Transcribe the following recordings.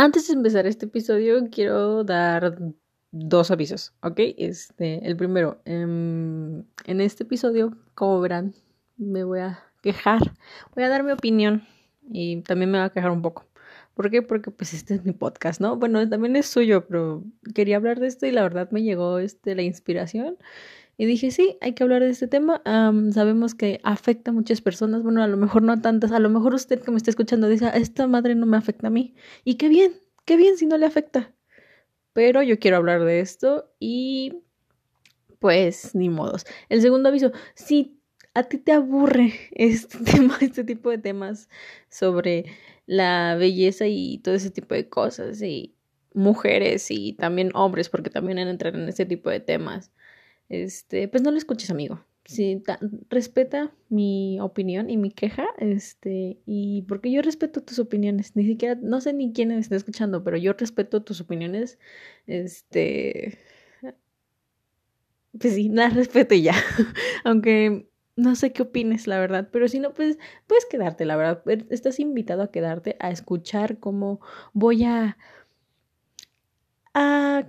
Antes de empezar este episodio, quiero dar dos avisos, ¿ok? Este, el primero, em, en este episodio, como verán, me voy a quejar, voy a dar mi opinión y también me voy a quejar un poco. ¿Por qué? Porque pues este es mi podcast, ¿no? Bueno, también es suyo, pero quería hablar de esto y la verdad me llegó este, la inspiración y dije, sí, hay que hablar de este tema. sabemos que afecta a muchas personas, bueno, a lo mejor no a tantas, a lo mejor usted que me está escuchando dice, esta madre no me afecta a mí. Y qué bien, qué bien si no le afecta. Pero yo quiero hablar de esto y pues ni modos. El segundo aviso, si a ti te aburre este tema, este tipo de temas sobre la belleza y todo ese tipo de cosas y mujeres y también hombres, porque también entran en este tipo de temas este, pues no lo escuches, amigo. Sí, respeta mi opinión y mi queja, este, y porque yo respeto tus opiniones, ni siquiera, no sé ni quién está escuchando, pero yo respeto tus opiniones, este, pues sí, las respeto ya, aunque no sé qué opines, la verdad, pero si no, pues puedes quedarte, la verdad, estás invitado a quedarte a escuchar cómo voy a, a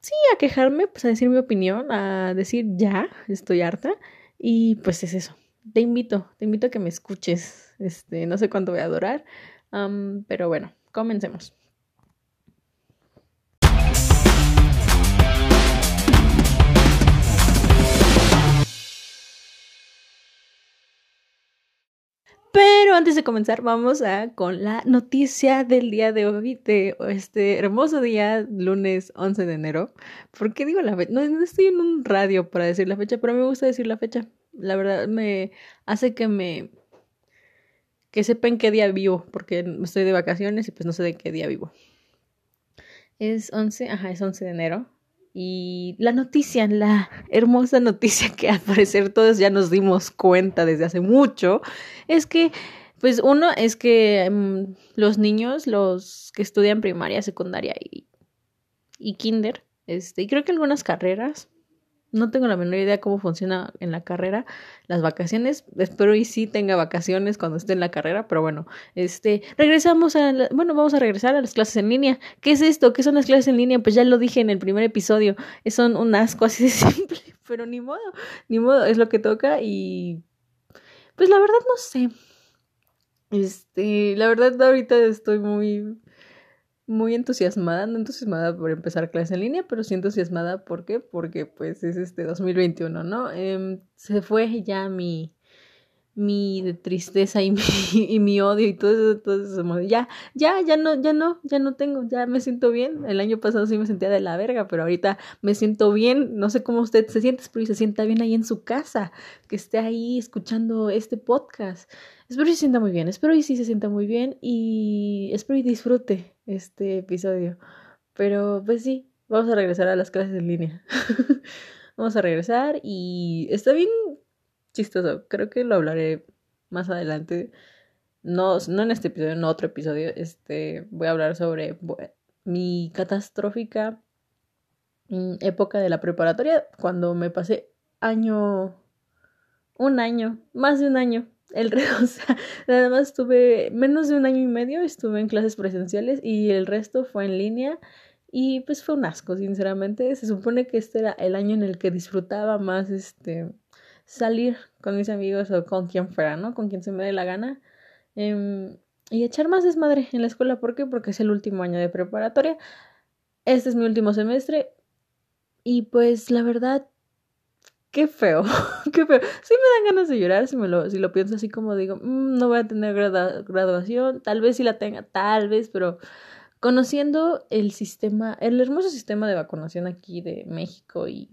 sí, a quejarme, pues a decir mi opinión, a decir ya, estoy harta. Y pues es eso. Te invito, te invito a que me escuches. Este, no sé cuánto voy a durar, pero bueno, comencemos. Pero antes de comenzar, vamos a con la noticia del día de hoy, de este hermoso día, lunes 11 de enero. ¿Por qué digo la fecha? No, estoy en un radio para decir la fecha, pero me gusta decir la fecha. La verdad me hace que me que sepan qué día vivo, porque estoy de vacaciones y pues no sé de qué día vivo. Es 11, ajá, es 11 de enero. Y la noticia, la hermosa noticia que al parecer todos ya nos dimos cuenta desde hace mucho, es que, pues uno es que mm, los niños, los que estudian primaria, secundaria y, y kinder, este, y creo que algunas carreras, no tengo la menor idea cómo funciona en la carrera las vacaciones. Espero y sí tenga vacaciones cuando esté en la carrera, pero bueno, este, regresamos a, bueno, vamos a regresar a las clases en línea. ¿Qué es esto? ¿Qué son las clases en línea? Pues ya lo dije en el primer episodio, son un asco así de simple, pero ni modo, ni modo, es lo que toca y pues la verdad no sé. Este, la verdad ahorita estoy muy muy entusiasmada, no entusiasmada por empezar clase en línea, pero sí entusiasmada, ¿por qué? Porque pues es este 2021, ¿no? Eh, se fue ya mi, mi tristeza y mi, odio y todo eso, ya, ya, ya no, ya no, ya no tengo, ya me siento bien. El año pasado sí me sentía de la verga, pero ahorita me siento bien. No sé cómo usted se siente, pero se sienta bien ahí en su casa, que esté ahí escuchando este podcast. Espero que se sienta muy bien, espero y sí se sienta muy bien y espero y disfrute este episodio. Pero pues sí, vamos a regresar a las clases en línea. vamos a regresar y está bien chistoso. Creo que lo hablaré más adelante. No, no en este episodio, en otro episodio. Este, voy a hablar sobre mi catastrófica mm, época de la preparatoria cuando me pasé año un año, más de un año el o sea, nada más estuve menos de un año y medio, estuve en clases presenciales y el resto fue en línea y pues fue un asco, sinceramente. Se supone que este era el año en el que disfrutaba más este salir con mis amigos o con quien fuera, ¿no? Con quien se me dé la gana. Em, y echar más desmadre en la escuela. ¿Por qué? Porque es el último año de preparatoria. Este es mi último semestre. Y pues la verdad qué feo, qué feo. Sí me dan ganas de llorar si, me lo, si lo pienso así como digo, mm, no voy a tener graduación, tal vez sí la tenga, tal vez, pero conociendo el sistema, el hermoso sistema de vacunación aquí de México y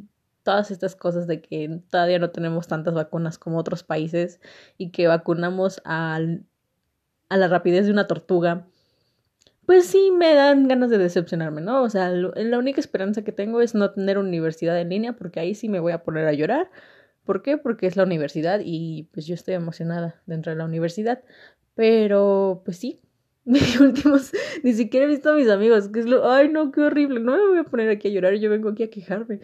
todas estas cosas de que todavía no tenemos tantas vacunas como otros países y que vacunamos al, a la rapidez de una tortuga pues sí me dan ganas de decepcionarme, ¿no? O sea, la única esperanza que tengo es no tener universidad en línea porque ahí sí me voy a poner a llorar. ¿Por qué? Porque es la universidad y pues yo estoy emocionada dentro de la universidad. Pero pues sí, mis últimos, ni siquiera he visto a mis amigos, que es lo, ay no, qué horrible, no me voy a poner aquí a llorar, yo vengo aquí a quejarme.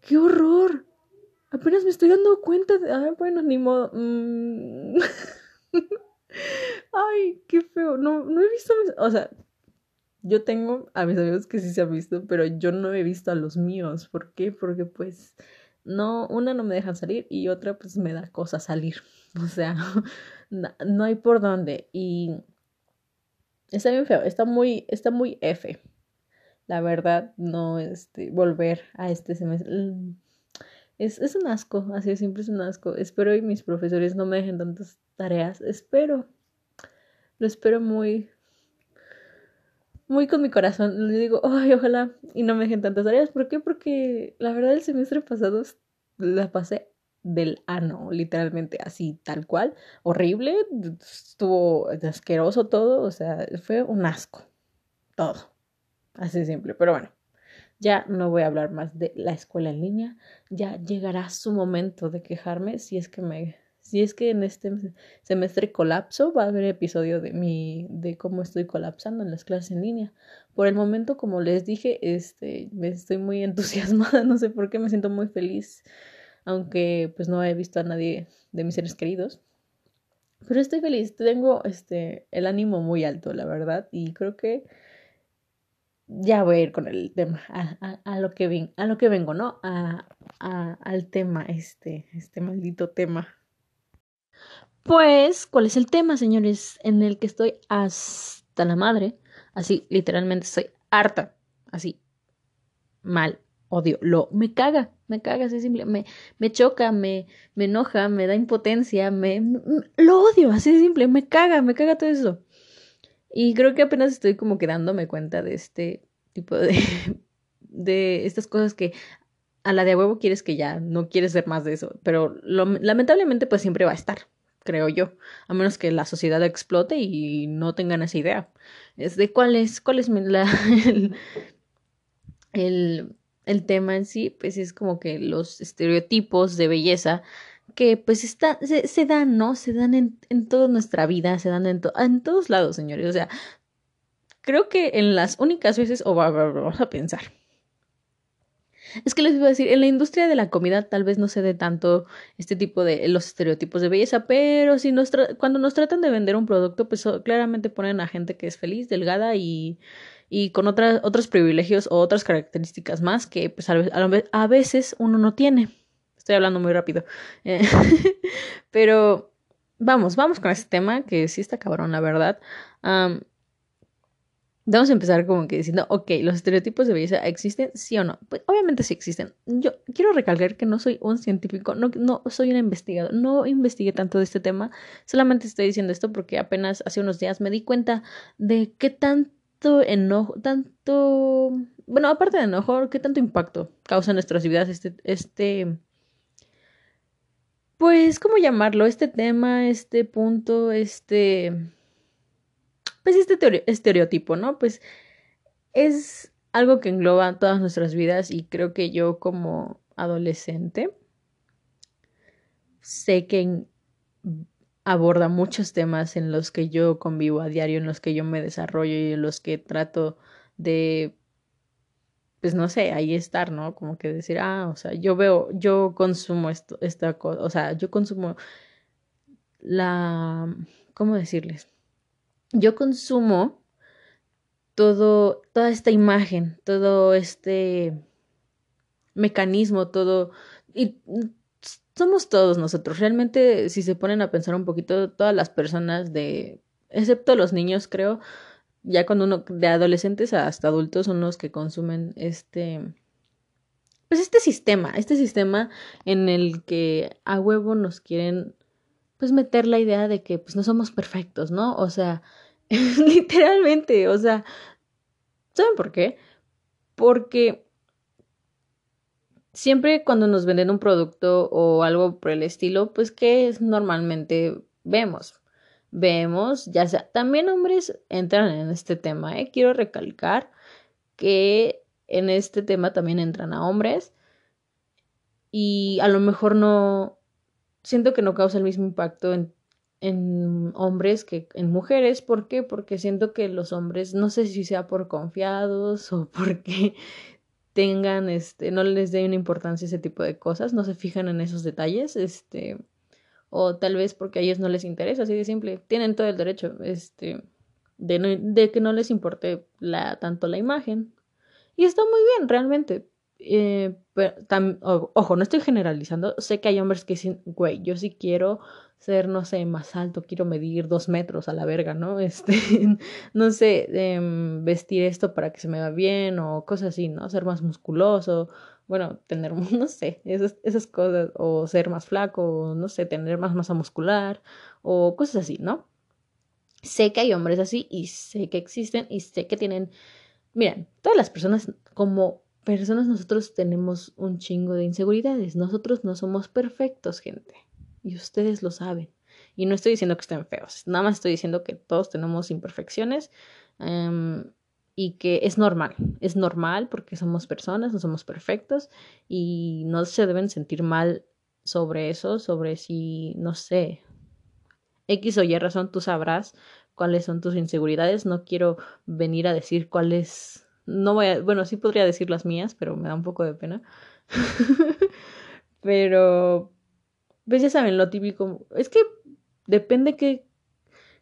¡Qué horror! Apenas me estoy dando cuenta de, ay, bueno, ni modo. Mm. ay, qué feo, no, no he visto, mis... o sea, yo tengo a mis amigos que sí se han visto, pero yo no he visto a los míos. ¿Por qué? Porque pues no, una no me dejan salir y otra pues me da cosa salir. O sea, no, hay por dónde. Y está bien feo, está muy, está muy F. La verdad, no este, volver a este semestre. Es, es un asco, así siempre es un asco. Espero y mis profesores no me dejen tantas tareas. Espero. Lo espero muy, muy con mi corazón. Le digo, ay, ojalá y no me dejen tantas tareas. ¿Por qué? Porque la verdad el semestre pasado la pasé del ano, literalmente así, tal cual. Horrible, estuvo asqueroso todo, o sea, fue un asco. Todo. Así simple, pero bueno. Ya no voy a hablar más de la escuela en línea. Ya llegará su momento de quejarme si es que me si es que en este semestre colapso, va a haber episodio de mi, de cómo estoy colapsando en las clases en línea. Por el momento, como les dije, este, me estoy muy entusiasmada, no sé por qué, me siento muy feliz, aunque pues no he visto a nadie de mis seres queridos. Pero estoy feliz, tengo este, el ánimo muy alto, la verdad, y creo que ya voy a ir con el tema, a, a, lo, que a lo que vengo, ¿no? A, a, al tema, este, este maldito tema. Pues, ¿cuál es el tema, señores? En el que estoy hasta la madre. Así, literalmente estoy harta. Así, mal, odio, lo, me caga, me caga, así simple, me, me choca, me, me enoja, me da impotencia, me, lo odio, así simple, me caga, me caga todo eso. Y creo que apenas estoy como que dándome cuenta de este tipo de, de estas cosas que a la de huevo quieres que ya no quieres ser más de eso, pero lamentablemente pues siempre va a estar creo yo, a menos que la sociedad explote y no tengan esa idea. Es de cuál es, cuál es la, el, el, tema en sí, pues es como que los estereotipos de belleza que pues está, se, se dan, ¿no? Se dan en, en toda nuestra vida, se dan en, en todos lados, señores. O sea, creo que en las únicas veces, o vamos a pensar, es que les iba a decir, en la industria de la comida tal vez no se dé tanto este tipo de los estereotipos de belleza, pero si nos cuando nos tratan de vender un producto, pues claramente ponen a gente que es feliz, delgada y, y con otras, otros privilegios o otras características más que pues a, veces uno no tiene. Estoy hablando muy rápido. Eh, pero vamos, vamos con este tema que sí está cabrón, la verdad. Vamos a empezar como que diciendo, ok, ¿los estereotipos de belleza existen? ¿Sí o no? Pues obviamente sí existen. Yo quiero recalcar que no soy un científico, no, no soy un investigador, no investigué tanto de este tema, solamente estoy diciendo esto porque apenas hace unos días me di cuenta de qué tanto enojo, tanto, bueno, aparte de enojo, qué tanto impacto causa en nuestras vidas este, este, pues, ¿cómo llamarlo? Este tema, este punto, este pues este estereotipo, ¿no? Pues es algo que engloba todas nuestras vidas y creo que yo como adolescente sé que aborda muchos temas en los que yo convivo a diario, en los que yo me desarrollo y en los que trato de, pues no sé, ahí estar, ¿no? Como que decir, ah, o sea, yo veo, yo consumo esto, esta cosa, o sea, yo consumo la, ¿cómo decirles? yo consumo todo, toda esta imagen, todo este mecanismo, todo, y somos todos nosotros. Realmente, si se ponen a pensar un poquito, todas las personas de, excepto los niños, creo, ya cuando uno, de adolescentes hasta adultos, son los que consumen este, pues este sistema, este sistema en el que a huevo nos quieren pues meter la idea de que pues no somos perfectos, ¿no? O sea, literalmente, o sea, ¿saben por qué? Porque siempre cuando nos venden un producto o algo por el estilo, pues ¿qué normalmente vemos? Vemos, ya sea, también hombres entran en este tema, ¿eh? Quiero recalcar que en este tema también entran a hombres y a lo mejor no, siento que no causa el mismo impacto en, en hombres que en mujeres. ¿Por qué? Porque siento que los hombres, no sé si sea por confiados o porque tengan, este, no les den importancia ese tipo de cosas, no se fijan en esos detalles, este, o tal vez porque a ellos no les interesa, así de simple, tienen todo el derecho, este, de, de que no les importe la, tanto la imagen. Y está muy bien, realmente. Eh, pero, ojo, no estoy generalizando. Sé que hay hombres que dicen, güey, yo sí quiero ser, no sé, más alto, quiero medir dos metros a la verga, ¿no? Este, no sé, em, vestir esto para que se me vea bien o cosas así, ¿no? Ser más musculoso, bueno, tener, no sé, esas, esas cosas, o ser más flaco, o no sé, tener más masa muscular, o cosas así, ¿no? Sé que hay hombres así y sé que existen y sé que tienen, miren, todas las personas como personas nosotros tenemos un chingo de inseguridades, nosotros no somos perfectos, gente. Y ustedes lo saben. Y no estoy diciendo que estén feos, nada más estoy diciendo que todos tenemos imperfecciones em, y que es normal, es normal porque somos personas, no somos perfectos y no se deben sentir mal sobre eso, sobre si, no sé, X o Y razón tú sabrás cuáles son tus inseguridades, no quiero venir a decir cuáles, no voy a, bueno, sí podría decir las mías, pero me da un poco de pena. pero pues ya saben, lo típico. Es que depende qué,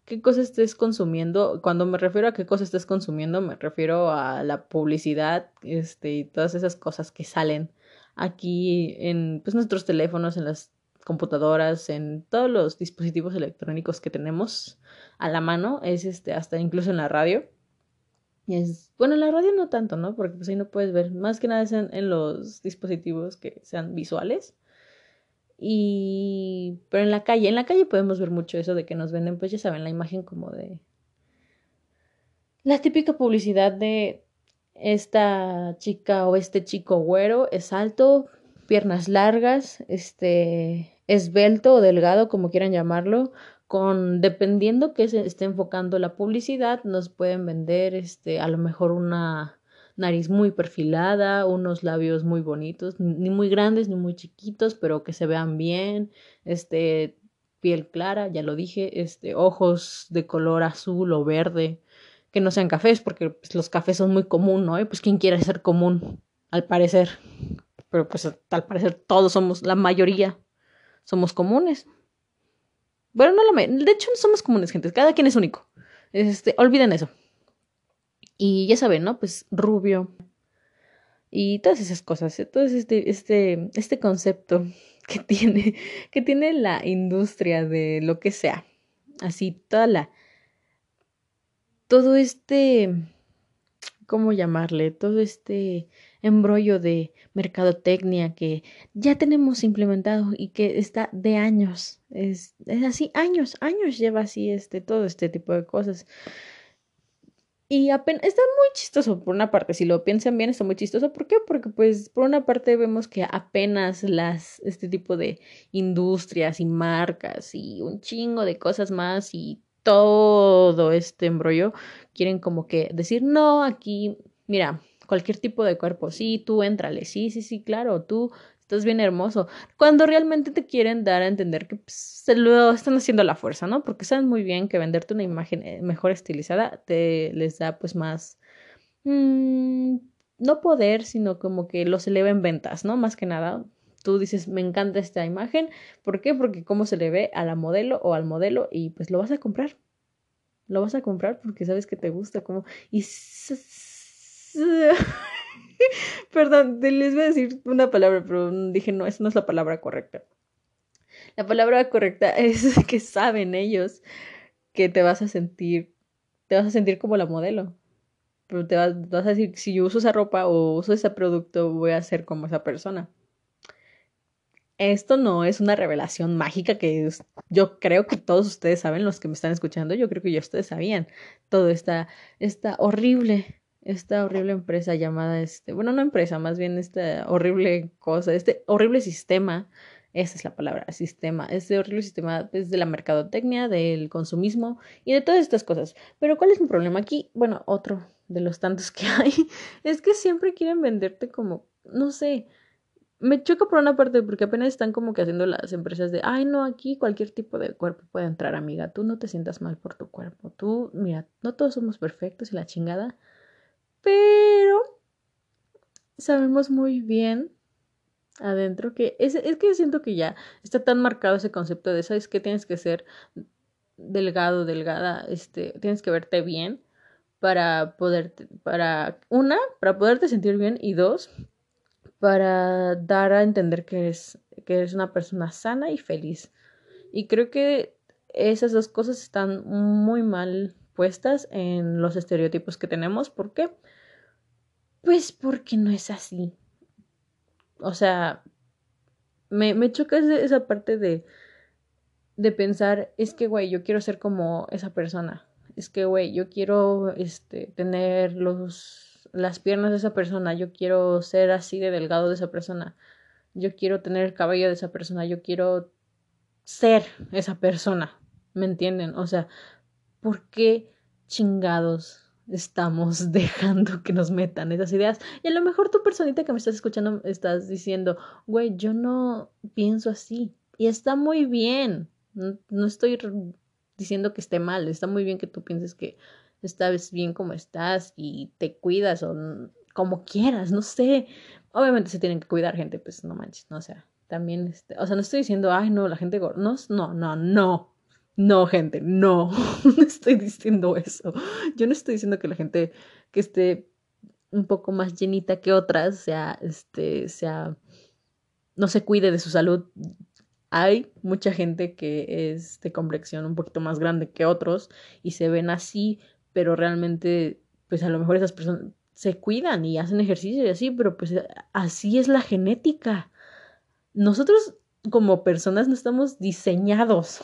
qué cosa estés consumiendo. Cuando me refiero a qué cosa estés consumiendo, me refiero a la publicidad, este, y todas esas cosas que salen aquí en pues, nuestros teléfonos, en las computadoras, en todos los dispositivos electrónicos que tenemos a la mano, es este, hasta incluso en la radio. Es, bueno, en la radio no tanto, ¿no? Porque pues ahí no puedes ver. Más que nada es en los dispositivos que sean visuales. Y, pero en la calle, en la calle podemos ver mucho eso de que nos venden, pues ya saben, la imagen como de la típica publicidad de esta chica o este chico güero es alto, piernas largas, este esbelto o delgado, como quieran llamarlo, con dependiendo que se esté enfocando la publicidad, nos pueden vender este a lo mejor una nariz muy perfilada, unos labios muy bonitos, ni muy grandes ni muy chiquitos, pero que se vean bien, este piel clara, ya lo dije, este ojos de color azul o verde, que no sean cafés, porque pues, los cafés son muy común, ¿no? Pues quién quiere ser común, al parecer. Pero pues al parecer todos somos, la mayoría somos comunes. Bueno, no la de hecho no somos comunes, gente, cada quien es único. Este, olviden eso. Y ya saben, ¿no? Pues rubio. Y todas esas cosas, ¿eh? todo este, este, este concepto que tiene, que tiene la industria de lo que sea. Así, toda la. Todo este. ¿Cómo llamarle? Todo este embrollo de mercadotecnia que ya tenemos implementado y que está de años. Es, es así, años, años lleva así este, todo este tipo de cosas. Y apenas, está muy chistoso por una parte, si lo piensan bien está muy chistoso. ¿Por qué? Porque pues por una parte vemos que apenas las, este tipo de industrias y marcas y un chingo de cosas más y todo este embrollo quieren como que decir, no, aquí, mira, cualquier tipo de cuerpo, sí, tú éntrale, sí, sí, sí, claro, tú estás bien hermoso, cuando realmente te quieren dar a entender que pues, se lo están haciendo a la fuerza, ¿no? Porque saben muy bien que venderte una imagen eh, mejor estilizada te les da pues más, mmm, no poder, sino como que los eleva en ventas, ¿no? Más que nada, tú dices, me encanta esta imagen, ¿por qué? Porque cómo se le ve a la modelo o al modelo y pues lo vas a comprar. Lo vas a comprar porque sabes que te gusta, como y Perdón, les voy a decir una palabra, pero dije, no, esa no es la palabra correcta. La palabra correcta es que saben ellos que te vas a sentir, te vas a sentir como la modelo. Pero te vas, a decir, si yo uso esa ropa o uso ese producto, voy a ser como esa persona. Esto no es una revelación mágica que yo creo que todos ustedes saben, los que me están escuchando, yo creo que ya ustedes sabían. Todo está, está horrible esta horrible empresa llamada, este, bueno, no empresa, más bien esta horrible cosa, este horrible sistema, esa es la palabra, sistema, este horrible sistema es de la mercadotecnia, del consumismo y de todas estas cosas. Pero ¿cuál es mi problema aquí? Bueno, otro de los tantos que hay, es que siempre quieren venderte como, no sé, me choca por una parte porque apenas están como que haciendo las empresas de, ay, no, aquí cualquier tipo de cuerpo puede entrar, amiga, tú no te sientas mal por tu cuerpo, tú, mira, no todos somos perfectos y la chingada, pero sabemos muy bien adentro que es, es que siento que ya está tan marcado ese concepto de, ¿sabes que Tienes que ser delgado, delgada, este, tienes que verte bien para poderte, para, una, para poderte sentir bien y dos, para dar a entender que eres, que eres una persona sana y feliz. Y creo que esas dos cosas están muy mal puestas en los estereotipos que tenemos. ¿Por qué? Pues porque no es así. O sea, me, me choca esa parte de, de pensar, es que, güey, yo quiero ser como esa persona. Es que, güey, yo quiero este, tener los, las piernas de esa persona. Yo quiero ser así de delgado de esa persona. Yo quiero tener el cabello de esa persona. Yo quiero ser esa persona. ¿Me entienden? O sea, ¿por qué chingados estamos dejando que nos metan esas ideas? Y a lo mejor tu personita que me estás escuchando estás diciendo, güey, yo no pienso así. Y está muy bien. No, estoy diciendo que esté mal. Está muy bien que tú pienses que estás bien como estás y te cuidas o como quieras, no sé. Obviamente se tienen que cuidar, gente, pues no manches, no o sea también, este, o sea, no estoy diciendo, ay, no, la gente gorda, no, no, no, no, no, gente, no, no estoy diciendo eso. Yo no estoy diciendo que la gente que esté un poco más llenita que otras sea, este, sea, no se cuide de su salud. Hay mucha gente que es de complexión un poquito más grande que otros y se ven así, pero realmente, pues a lo mejor esas personas se cuidan y hacen ejercicio y así, pero pues así es la genética nosotros como personas no estamos diseñados,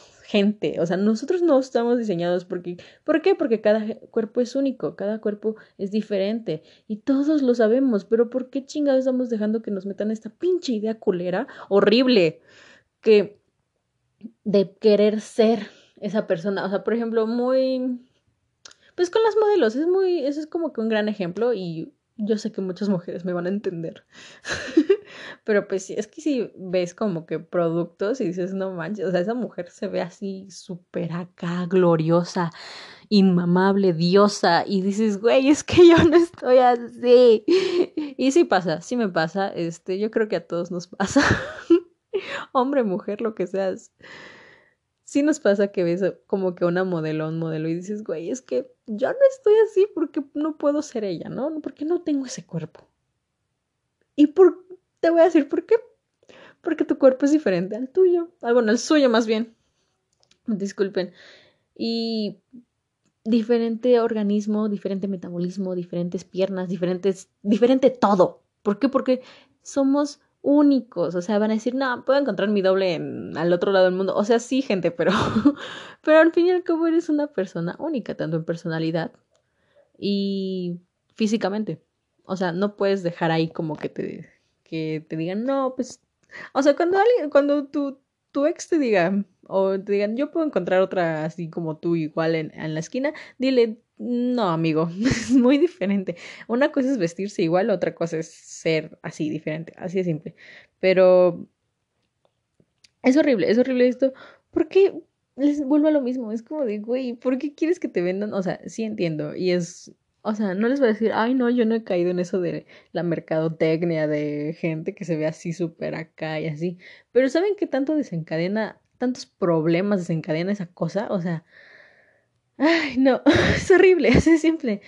o sea, nosotros no estamos diseñados porque, ¿por qué? Porque cada cuerpo es único, cada cuerpo es diferente y todos lo sabemos, pero ¿por qué chingados estamos dejando que nos metan esta pinche idea culera, horrible, que de querer ser esa persona, o sea, por ejemplo, muy, pues con las modelos, es muy, eso es como que un gran ejemplo y yo sé que muchas mujeres me van a entender. Pero pues es que si ves como que productos y dices, no manches, o sea, esa mujer se ve así súper acá, gloriosa, inmamable, diosa, y dices, güey, es que yo no estoy así. Y sí pasa, sí me pasa, este, yo creo que a todos nos pasa. Hombre, mujer, lo que seas sí nos pasa que ves como que una modelo, un modelo y dices, güey, es que yo no estoy así porque no puedo ser ella, ¿no? Porque no tengo ese cuerpo. Y por, te voy a decir por qué. Porque tu cuerpo es diferente al tuyo. Ah, bueno, al suyo más bien. Disculpen. Y diferente organismo, diferente metabolismo, diferentes piernas, diferentes, diferente todo. ¿Por qué? Porque somos únicos, o sea, van a decir, no, puedo encontrar mi doble al otro lado del mundo. O sea, sí, gente, pero, pero al fin y al cabo eres una persona única, tanto en personalidad y físicamente. O sea, no puedes dejar ahí como que te, que te digan, no, pues, o sea, cuando alguien, cuando tu, tu ex te diga, o te digan, yo puedo encontrar otra así como tú igual en, en la esquina, dile, no, amigo, es muy diferente. Una cosa es vestirse igual, otra cosa es ser así diferente, así de simple. Pero es horrible, es horrible esto. porque les vuelvo a lo mismo? Es como de, güey, ¿por qué quieres que te vendan? O sea, sí entiendo. Y es, o sea, no les voy a decir, ay, no, yo no he caído en eso de la mercadotecnia, de gente que se ve así súper acá y así. Pero ¿saben qué tanto desencadena, tantos problemas desencadena esa cosa? O sea, Ay, no, es horrible, es simple.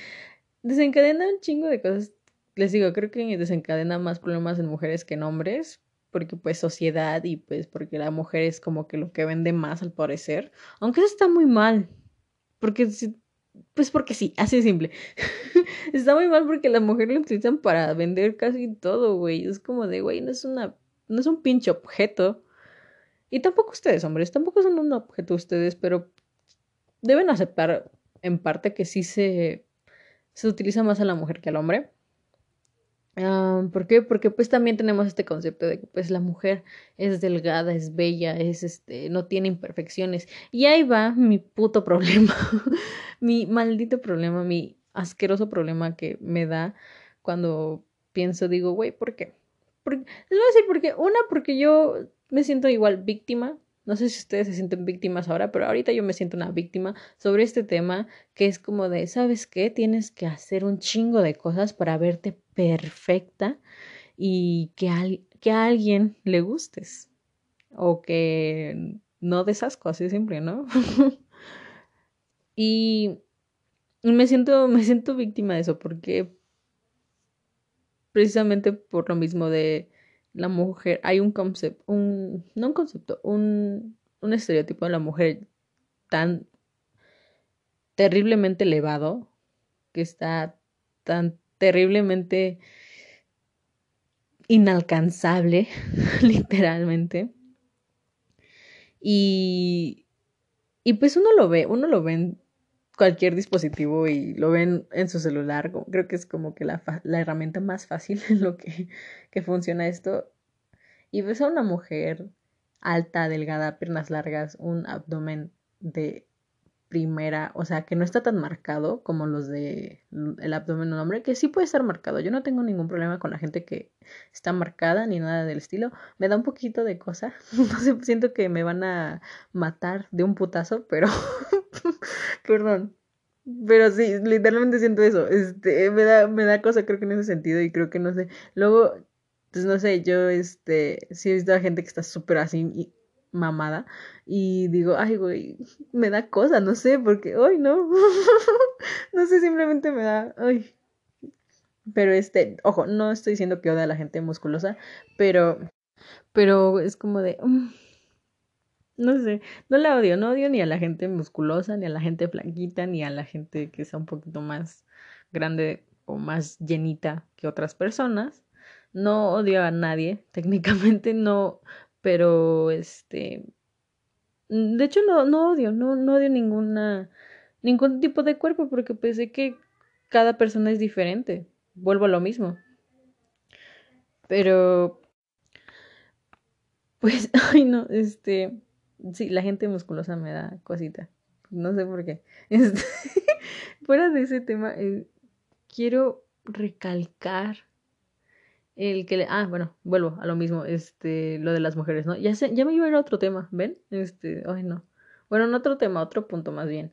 Desencadena un chingo de cosas. Les digo, creo que desencadena más problemas en mujeres que en hombres, porque pues sociedad y pues porque la mujer es como que lo que vende más al parecer, aunque eso está muy mal, porque pues porque sí, así de simple. está muy mal porque la mujer lo utilizan para vender casi todo, güey. Es como de, güey, no es una, no es un pinche objeto. Y tampoco ustedes, hombres, tampoco son un objeto ustedes, pero deben aceptar en parte que sí se, se utiliza más a la mujer que al hombre. Ah, ¿Por qué? Porque pues también tenemos este concepto de que pues la mujer es delgada, es bella, es este, no tiene imperfecciones. Y ahí va mi puto problema, mi maldito problema, mi asqueroso problema que me da cuando pienso, digo, güey, ¿por qué? Porque, les voy a decir por qué. Una, porque yo me siento igual víctima no sé si ustedes se sienten víctimas ahora, pero ahorita yo me siento una víctima sobre este tema que es como de, ¿sabes qué? Tienes que hacer un chingo de cosas para verte perfecta y que, que a alguien le gustes o que no des asco así siempre, ¿no? Y me siento, me siento víctima de eso, porque precisamente por lo mismo de la mujer, hay un concepto, un, no un concepto, un, un estereotipo de la mujer tan terriblemente elevado, que está tan terriblemente inalcanzable, literalmente. Y, y pues uno lo ve, uno lo ve cualquier dispositivo y lo ven en su celular. Creo que es como que la, la herramienta más fácil en lo que, que funciona esto. Y ves a una mujer alta, delgada, piernas largas, un abdomen de primera, o sea, que no está tan marcado como los de el abdomen de un hombre, que sí puede estar marcado. Yo no tengo ningún problema con la gente que está marcada ni nada del estilo. Me da un poquito de cosa. No sé, siento que me van a matar de un putazo, pero perdón. Pero sí, literalmente siento eso. Este, me da me da cosa creo que en ese sentido y creo que no sé. Luego pues no sé, yo este sí he visto a gente que está súper así mamada y digo, ay, güey, me da cosa, no sé, porque, ay, no, no sé, simplemente me da, ay. Pero este, ojo, no estoy diciendo que odia a la gente musculosa, pero, pero es como de, mm, no sé, no la odio, no odio ni a la gente musculosa, ni a la gente flanquita, ni a la gente que sea un poquito más grande o más llenita que otras personas. No odio a nadie, técnicamente no, pero este de hecho no, no odio, no, no odio ninguna ningún tipo de cuerpo porque pues sé que cada persona es diferente. Vuelvo a lo mismo. Pero pues ay no, este sí, la gente musculosa me da cosita. No sé por qué. Este, fuera de ese tema, eh, quiero recalcar el que le, ah, bueno, vuelvo a lo mismo, este, lo de las mujeres, ¿no? Ya sé, ya me iba a ir a otro tema, ¿ven? Este, ay, no. Bueno, no otro tema, otro punto más bien.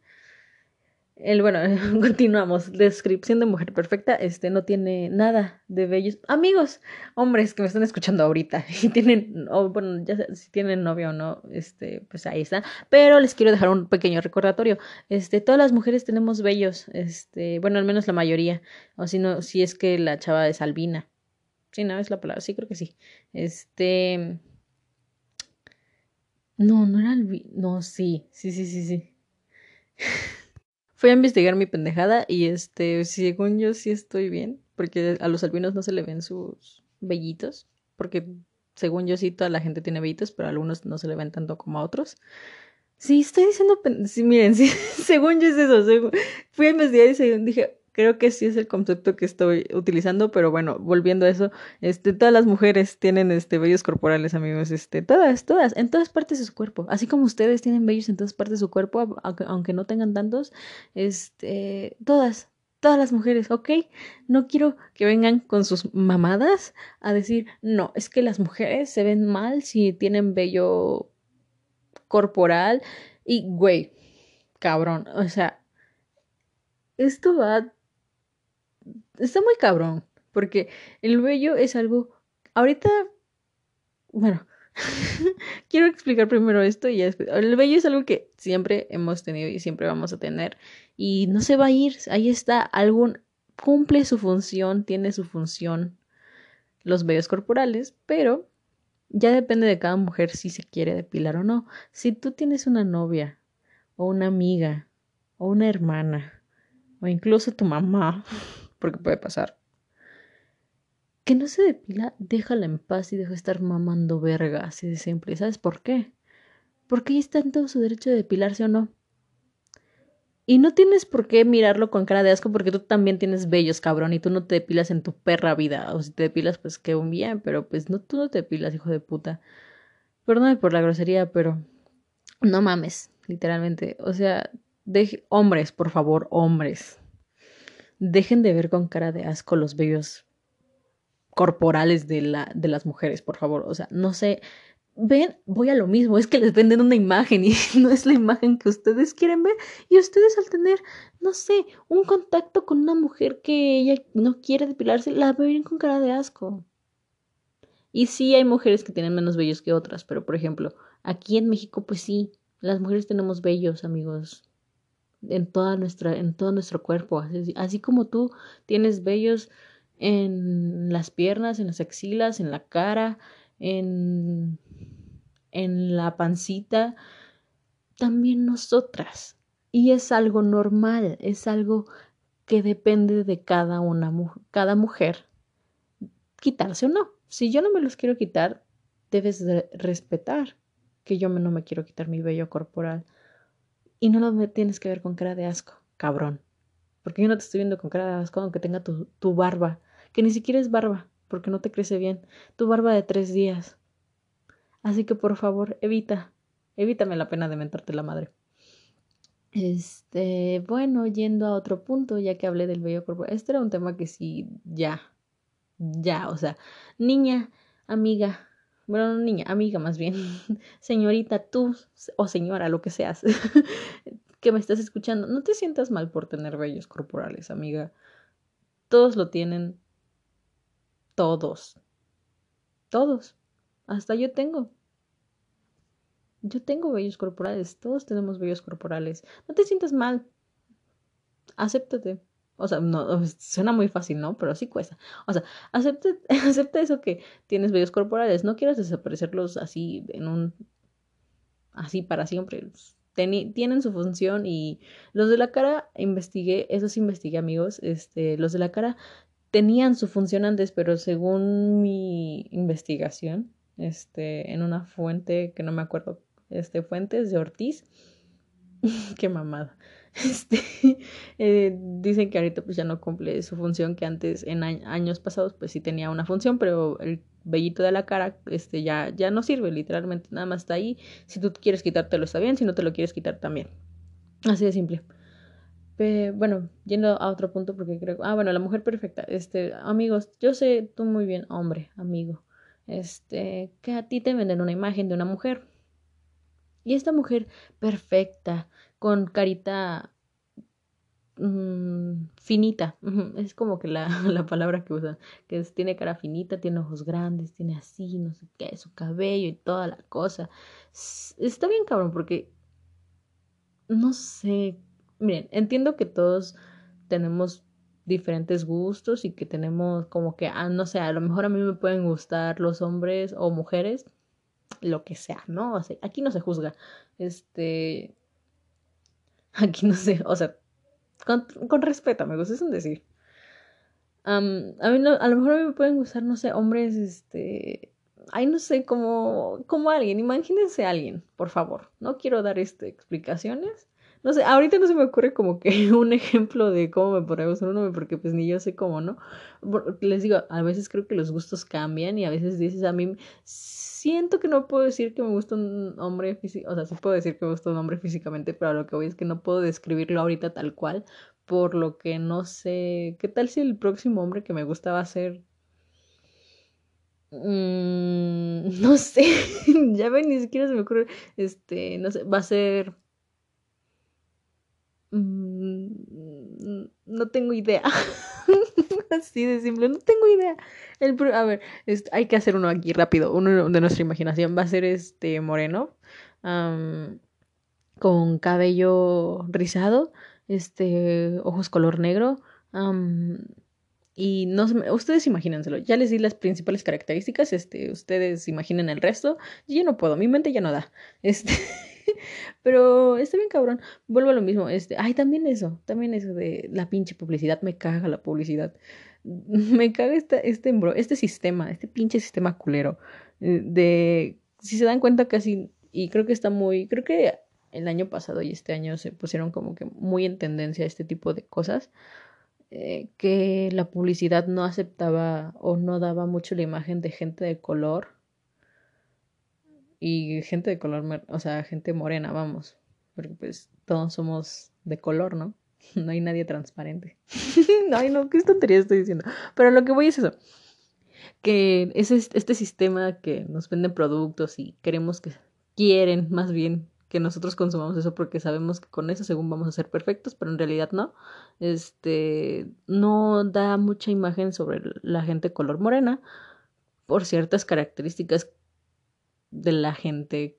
El, bueno, continuamos. Descripción de mujer perfecta, este, no tiene nada de bellos. Amigos, hombres que me están escuchando ahorita y tienen, bueno, ya si tienen novio o no, este, pues ahí está. Pero les quiero dejar un pequeño recordatorio. Este, todas las mujeres tenemos bellos, este, bueno, al menos la mayoría, o si no, si es que la chava es albina. Sí, no, es la palabra. Sí, creo que sí. Este. No, no era el. No, sí. Sí, sí, sí, sí. Fui a investigar mi pendejada y este, según yo sí estoy bien, porque a los albinos no se le ven sus vellitos, porque según yo sí toda la gente tiene vellitos, pero a algunos no se le ven tanto como a otros. Sí, estoy diciendo, sí, miren, según yo es eso, fui a investigar y según dije, creo que sí es el concepto que estoy utilizando, pero bueno, volviendo a eso, este, todas las mujeres tienen este vellos corporales, amigos, este, todas, todas, en todas partes de su cuerpo, así como ustedes tienen vellos en todas partes de su cuerpo, aunque no tengan tantos, este, todas, todas las mujeres, ¿ok? No quiero que vengan con sus mamadas a decir, no, es que las mujeres se ven mal si tienen vello corporal y, güey, cabrón, o sea, esto va está muy cabrón, porque el vello es algo, ahorita, bueno, quiero explicar primero esto y ya. El vello es algo que siempre hemos tenido y siempre vamos a tener y no se va a ir, ahí está, algún, cumple su función, tiene su función los vellos corporales, pero ya depende de cada mujer si se quiere depilar o no. Si tú tienes una novia o una amiga o una hermana o incluso tu mamá porque puede pasar. Que no se depila, déjala en paz y deja de estar mamando verga, así de simple. ¿Sabes por qué? Porque ahí está en todo su derecho de depilarse o no. Y no tienes por qué mirarlo con cara de asco porque tú también tienes bellos, cabrón, y tú no te depilas en tu perra vida. O si te depilas, pues qué bien, pero pues no, tú no te depilas, hijo de puta. Perdóname por la grosería, pero no mames, literalmente. O sea, de hombres, por favor, hombres. Dejen de ver con cara de asco los vellos corporales de, la, de las mujeres, por favor. O sea, no sé. Ven, voy a lo mismo, es que les venden una imagen y no es la imagen que ustedes quieren ver. Y ustedes al tener, no sé, un contacto con una mujer que ella no quiere depilarse, la ven con cara de asco. Y sí hay mujeres que tienen menos vellos que otras, pero por ejemplo, aquí en México, pues sí, las mujeres tenemos vellos, amigos. En toda nuestra, en todo nuestro cuerpo. Así, como tú tienes vellos en las piernas, en las axilas, en la cara, en, en la pancita, también nosotras. Y es algo normal, es algo que depende de cada una cada mujer quitarse o no. Si yo no me los quiero quitar, debes respetar que yo no me quiero quitar mi vello corporal. Y no lo tienes que ver con cara de asco, cabrón. Porque yo no te estoy viendo con cara de asco aunque tenga tu, tu barba, que ni siquiera es barba, porque no te crece bien. Tu barba de tres días. Así que por favor, evita, evítame la pena de mentarte la madre. Este, bueno, yendo a otro punto, ya que hablé del vello corporal, este era un tema que sí, ya, ya, o sea, niña, amiga, bueno, niña, amiga más bien, señorita, tú o señora, lo que seas, que me estás escuchando, no te sientas mal por tener vellos corporales, amiga. Todos lo tienen, todos, todos, hasta yo tengo. Yo tengo vellos corporales, todos tenemos vellos corporales. No te sientas mal. Acéptate. O sea, no, suena muy fácil, ¿no? Pero sí cuesta. O sea, acepta, eso que tienes vellos corporales. No quieras desaparecerlos así en un... así para siempre. tienen su función y los de la cara investigué, esos investigué amigos, este, los de la cara tenían su función antes, pero según mi investigación, este, en una fuente que no me acuerdo este, Fuentes de Ortiz. Qué mamada. Este, eh, dicen que ahorita pues ya no cumple su función que antes en años pasados pues sí tenía una función, pero el vellito de la cara este ya ya no sirve, literalmente nada más está ahí. Si tú quieres quitártelo está bien, si no te lo quieres quitar también. Así de simple. bueno, yendo a otro punto porque creo, ah, bueno, la mujer perfecta. Este, amigos, yo sé tú muy bien, hombre, amigo. Este, que a ti te venden una imagen de una mujer y esta mujer perfecta, con carita mm, finita, es como que la, la palabra que usan, que tiene cara finita, tiene ojos grandes, tiene así, no sé qué, su cabello y toda la cosa. Está bien cabrón porque, no sé, miren, entiendo que todos tenemos diferentes gustos y que tenemos como que, ah, no sé, a lo mejor a mí me pueden gustar los hombres o mujeres lo que sea, ¿no? Aquí no se juzga. Este. Aquí no sé, o sea, con, con respeto, amigos, es un decir. a, mí a lo mejor a mí me pueden gustar, no sé, hombres, este. Ay, no sé, como, como alguien, imagínense alguien, por favor. No quiero dar este, explicaciones. No sé, ahorita no se me ocurre como que un ejemplo de cómo me podría gustar un hombre, porque pues ni yo sé cómo, ¿no? les digo, a veces creo que los gustos cambian y a veces dices a mí siento que no puedo decir que me gusta un hombre físico, o sea, sí puedo decir que me gusta un hombre físicamente, pero lo que voy es que no puedo describirlo ahorita tal cual, por lo que no sé, ¿qué tal si el próximo hombre que me gusta va a ser... Mm, no sé, ya ven, ni siquiera se me ocurre, este, no sé, va a ser... Mm, no tengo idea. Así de simple, no tengo idea. El, a ver, hay que hacer uno aquí rápido. Uno de nuestra imaginación va a ser este moreno, con cabello rizado, este, ojos color negro. y no ustedes imagínenselo. Ya les di las principales características. Este, ustedes imaginen el resto. Yo no puedo, mi mente ya no da. Este. Pero está bien cabrón. Vuelvo a lo mismo. Este, ay, también eso, también eso de la pinche publicidad. Me caga la publicidad. Me caga este, este, sistema, este pinche sistema culero. Eh, de, si se dan cuenta casi, y creo que está muy, creo que el año pasado y este año se pusieron como que muy en tendencia este tipo de cosas. Eh, que la publicidad no aceptaba o no daba mucho la imagen de gente de color y gente de color, o sea, gente morena, vamos, porque pues todos somos de color, ¿no? No hay nadie transparente. Ay, no, qué tontería estoy diciendo. Pero lo que voy es eso. Que es este sistema que nos venden productos y queremos que quieren más bien que nosotros consumamos eso porque sabemos que con eso según vamos a ser perfectos, pero en realidad no. Este no da mucha imagen sobre la gente color morena por ciertas características de la gente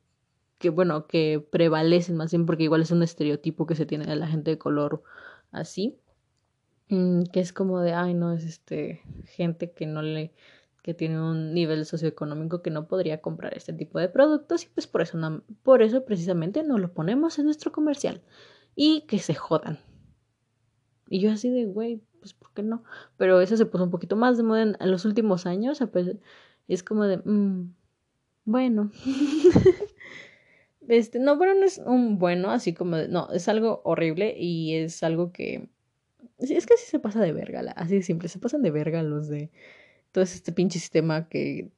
que bueno, que prevalecen más bien porque igual es un estereotipo que se tiene de la gente de color así, mm, que es como de, ay, no, es este, gente que no le, que tiene un nivel socioeconómico que no podría comprar este tipo de productos y pues por eso, por eso precisamente no lo ponemos en nuestro comercial y que se jodan. Y yo así de, güey, pues ¿por qué no? Pero eso se puso un poquito más de moda en, los últimos años, pues, es como de, mm, bueno. este, no, pero no es un bueno, así como de, no, es algo horrible y es algo que, es que así se pasa de verga, así de simple, se pasan de verga los de todo este pinche sistema que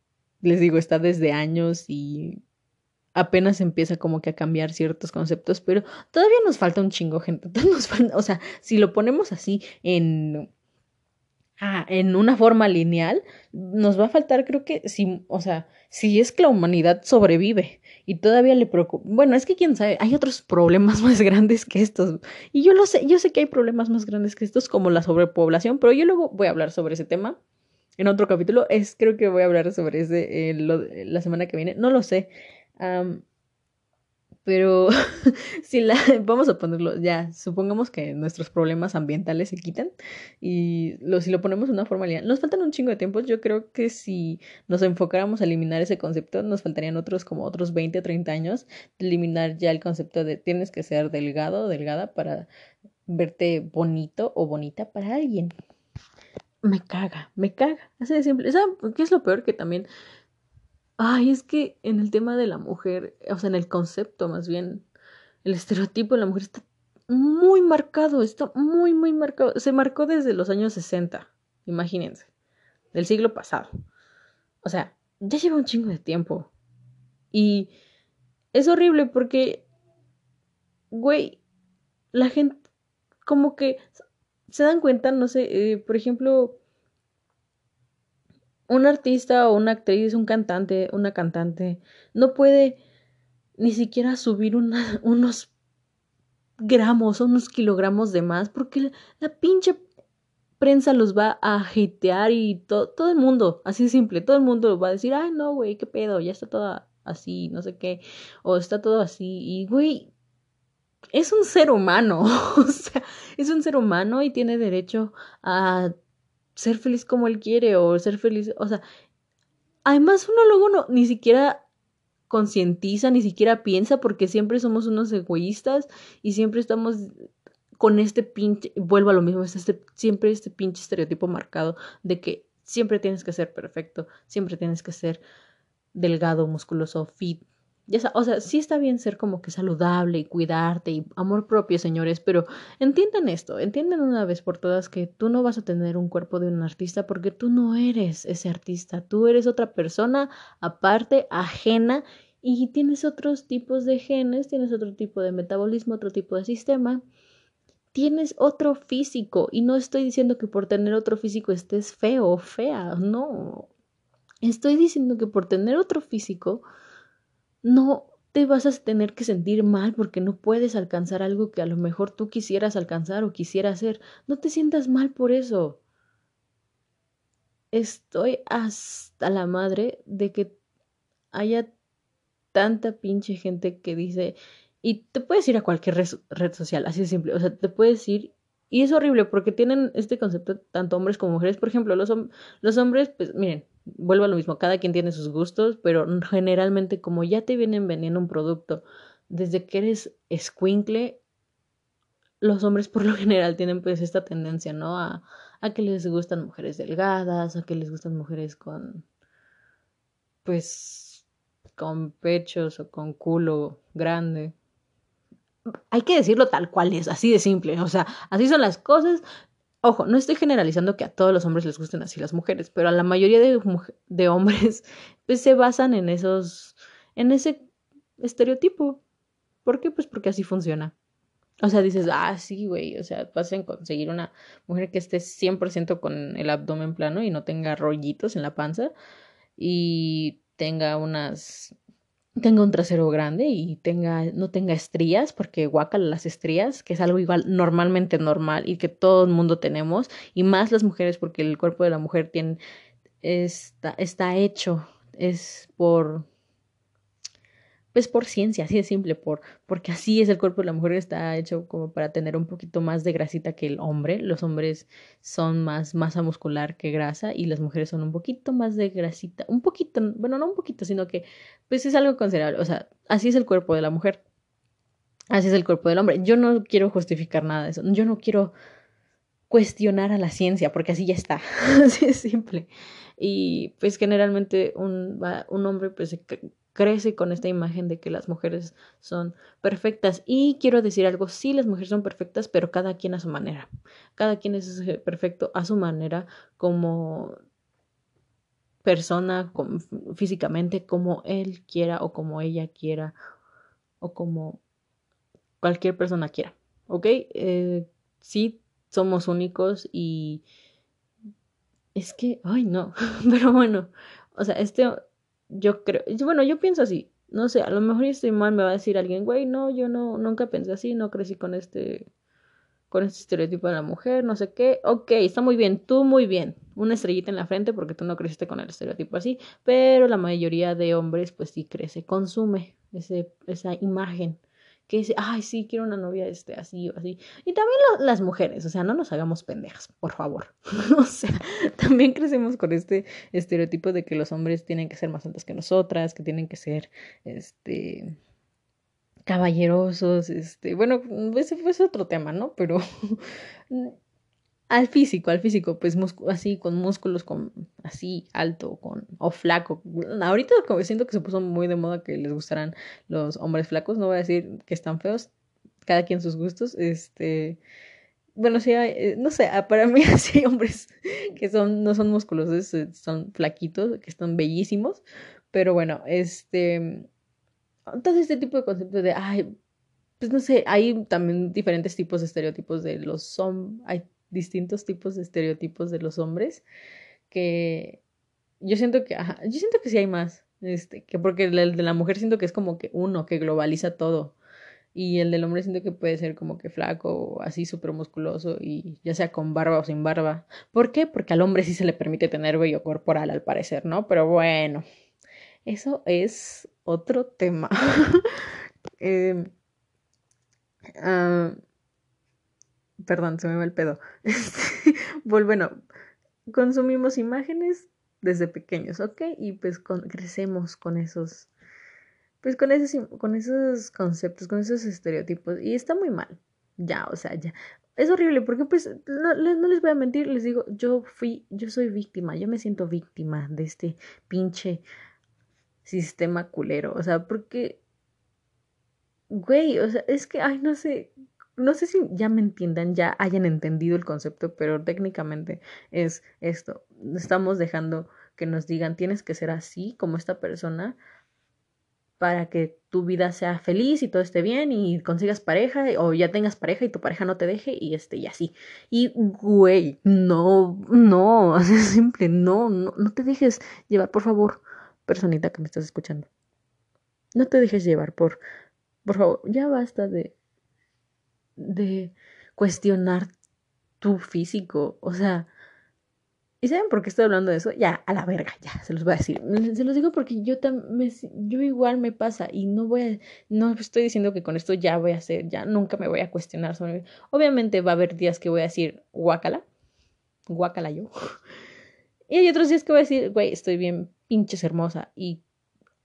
les digo, está desde años y apenas empieza como que a cambiar ciertos conceptos, pero todavía nos falta un chingo, gente. Nos o sea, si lo ponemos así en, ah, en una forma lineal, nos va a faltar, creo que, si, o sea, si es que la humanidad sobrevive y todavía le preocupa, bueno, es que quién sabe, hay otros problemas más grandes que estos. Y yo lo sé, yo sé que hay problemas más grandes que estos, como la sobrepoblación, pero yo luego voy a hablar sobre ese tema en otro capítulo. Es, creo que voy a hablar sobre ese la semana que viene. No lo sé pero si la vamos a ponerlo ya, supongamos que nuestros problemas ambientales se quitan y lo, si lo ponemos una forma nos faltan un chingo de tiempo. Yo creo que si nos enfocáramos a eliminar ese concepto, nos faltarían otros como otros 20 o 30 años de eliminar ya el concepto de tienes que ser delgado o delgada para verte bonito o bonita para alguien. Me caga, me caga. Así de simple. ¿Sabes qué es lo peor? Que también Ay, es que en el tema de la mujer, o sea, en el concepto más bien, el estereotipo de la mujer está muy marcado, está muy, muy marcado. Se marcó desde los años 60, imagínense, del siglo pasado. O sea, ya lleva un chingo de tiempo. Y es horrible porque, güey, la gente como que se dan cuenta, no sé, eh, por ejemplo, un artista o una actriz, un cantante, una cantante, no puede ni siquiera subir unos gramos unos kilogramos de más porque la, pinche prensa los va a hatear y todo el mundo, así simple, todo el mundo va a decir, ay no, güey, qué pedo, ya está todo así, no sé qué, o está todo así, y güey, es un ser humano, o sea, es un ser humano y tiene derecho a ser feliz como él quiere o ser feliz, o sea, además uno luego no, ni siquiera concientiza, ni siquiera piensa porque siempre somos unos egoístas y siempre estamos con este pinche, vuelvo a lo mismo, este, siempre este pinche estereotipo marcado de que siempre tienes que ser perfecto, siempre tienes que ser delgado, musculoso, fit, o sea, sí está bien ser como que saludable y cuidarte y amor propio, señores, pero entiendan esto, entiendan una vez por todas que tú no vas a tener un cuerpo de un artista porque tú no eres ese artista, tú eres otra persona aparte, ajena y tienes otros tipos de genes, tienes otro tipo de metabolismo, otro tipo de sistema, tienes otro físico y no estoy diciendo que por tener otro físico estés feo o fea, no, estoy diciendo que por tener otro físico no te vas a tener que sentir mal porque no puedes alcanzar algo que a lo mejor tú quisieras alcanzar o quisieras hacer. No te sientas mal por eso. Estoy hasta la madre de que haya tanta pinche gente que dice, y te puedes ir a cualquier red, social, así de simple, o sea, te puedes ir, y es horrible porque tienen este concepto tanto hombres como mujeres, por ejemplo, los, hombres, pues miren, vuelvo a lo mismo, cada quien tiene sus gustos, pero generalmente como ya te vienen vendiendo un producto desde que eres escuincle, los hombres por lo general tienen pues esta tendencia, ¿no? A, a que les gustan mujeres delgadas, a que les gustan mujeres con, pues, con pechos o con culo grande. Hay que decirlo tal cual es, así de simple, o sea, así son las cosas, Ojo, no estoy generalizando que a todos los hombres les gusten así las mujeres, pero a la mayoría de, de hombres pues se basan en esos, en ese estereotipo. ¿Por qué? Pues porque así funciona. O sea, dices, ah, sí, güey, o sea, vas a conseguir una mujer que esté 100% con el abdomen plano y no tenga rollitos en la panza y tenga unas tenga un trasero grande y tenga, no tenga estrías, porque guaca las estrías, que es algo igual normalmente normal y que todo el mundo tenemos, y más las mujeres, porque el cuerpo de la mujer tiene, está, está hecho, es por, pues por ciencia, así de simple, por, porque así es el cuerpo de la mujer, está hecho como para tener un poquito más de grasita que el hombre. Los hombres son más masa muscular que grasa y las mujeres son un poquito más de grasita, un poquito, bueno, no un poquito, sino que pues es algo considerable, o sea, así es el cuerpo de la mujer. Así es el cuerpo del hombre. Yo no quiero justificar nada de eso. Yo no quiero cuestionar a la ciencia, porque así ya está. así es simple. Y pues generalmente un, un hombre pues crece con esta imagen de que las mujeres son perfectas. Y quiero decir algo, sí, las mujeres son perfectas, pero cada quien a su manera. Cada quien es perfecto a su manera como persona, físicamente, como él quiera o como ella quiera o como cualquier persona quiera. ¿Ok? Eh, sí, somos únicos y es que, ay no, pero bueno, o sea, este yo creo, bueno, yo pienso así, no sé, a lo mejor estoy mal, me va a decir alguien, güey, no, yo no, nunca pensé así, no crecí con este, con este estereotipo de la mujer, no sé qué, ok, está muy bien, tú muy bien, una estrellita en la frente porque tú no creciste con el estereotipo así, pero la mayoría de hombres pues sí crece, consume ese, esa imagen que dice, ay, sí, quiero una novia este, así o así. Y también las mujeres, o sea, no nos hagamos pendejas, por favor. o sea, también crecemos con este estereotipo de que los hombres tienen que ser más altos que nosotras, que tienen que ser, este, caballerosos, este, bueno, ese fue otro tema, ¿no? Pero al físico, al físico, pues así, con músculos con así alto, con, o flaco. Ahorita como siento que se puso muy de moda que les gustaran los hombres flacos, no voy a decir que están feos, cada quien sus gustos, este, bueno, sí, eh, no sé, ah, para mí así hay hombres que son, no son musculosos, eh, son flaquitos, que están bellísimos, pero bueno, este, todo este tipo de conceptos de, ay, pues no sé, hay también diferentes tipos de estereotipos de los hombres, distintos tipos de estereotipos de los hombres que yo siento que, yo siento que sí hay más, este, que porque el de la mujer siento que es como que uno que globaliza todo y el del hombre siento que puede ser como que flaco o así súper musculoso y ya sea con barba o sin barba. ¿Por qué? Porque al hombre sí se le permite tener vello corporal al parecer, ¿no? Pero bueno, eso es otro tema. eh, Perdón, se me va el pedo. bueno, consumimos imágenes desde pequeños, ¿ok? Y pues crecemos con esos, pues con esos, con esos conceptos, con esos estereotipos. Y está muy mal. Ya, o sea, ya. Es horrible porque pues no, no, les voy a mentir, les digo, yo fui, yo soy víctima, yo me siento víctima de este pinche sistema culero. O sea, porque, güey, o sea, es que, ay, no sé, no sé si ya me entiendan, ya hayan entendido el concepto, pero técnicamente es esto. Estamos dejando que nos digan, tienes que ser así como esta persona para que tu vida sea feliz y todo esté bien y consigas pareja o ya tengas pareja y tu pareja no te deje y este y así. Y güey, no, no, es simple, no, no, no te dejes llevar, por favor, personita que me estás escuchando. No te dejes llevar por, por favor, ya basta de de cuestionar tu físico. O sea, ¿y saben por qué estoy hablando de eso? Ya, a la verga, ya, se los voy a decir. Se los digo porque yo, también yo igual me pasa y no voy a, no estoy diciendo que con esto ya voy a hacer, ya nunca me voy a cuestionar sobre. Obviamente va a haber días que voy a decir, guácala, guácala yo. Y hay otros días que voy a decir, güey, estoy bien pinches hermosa y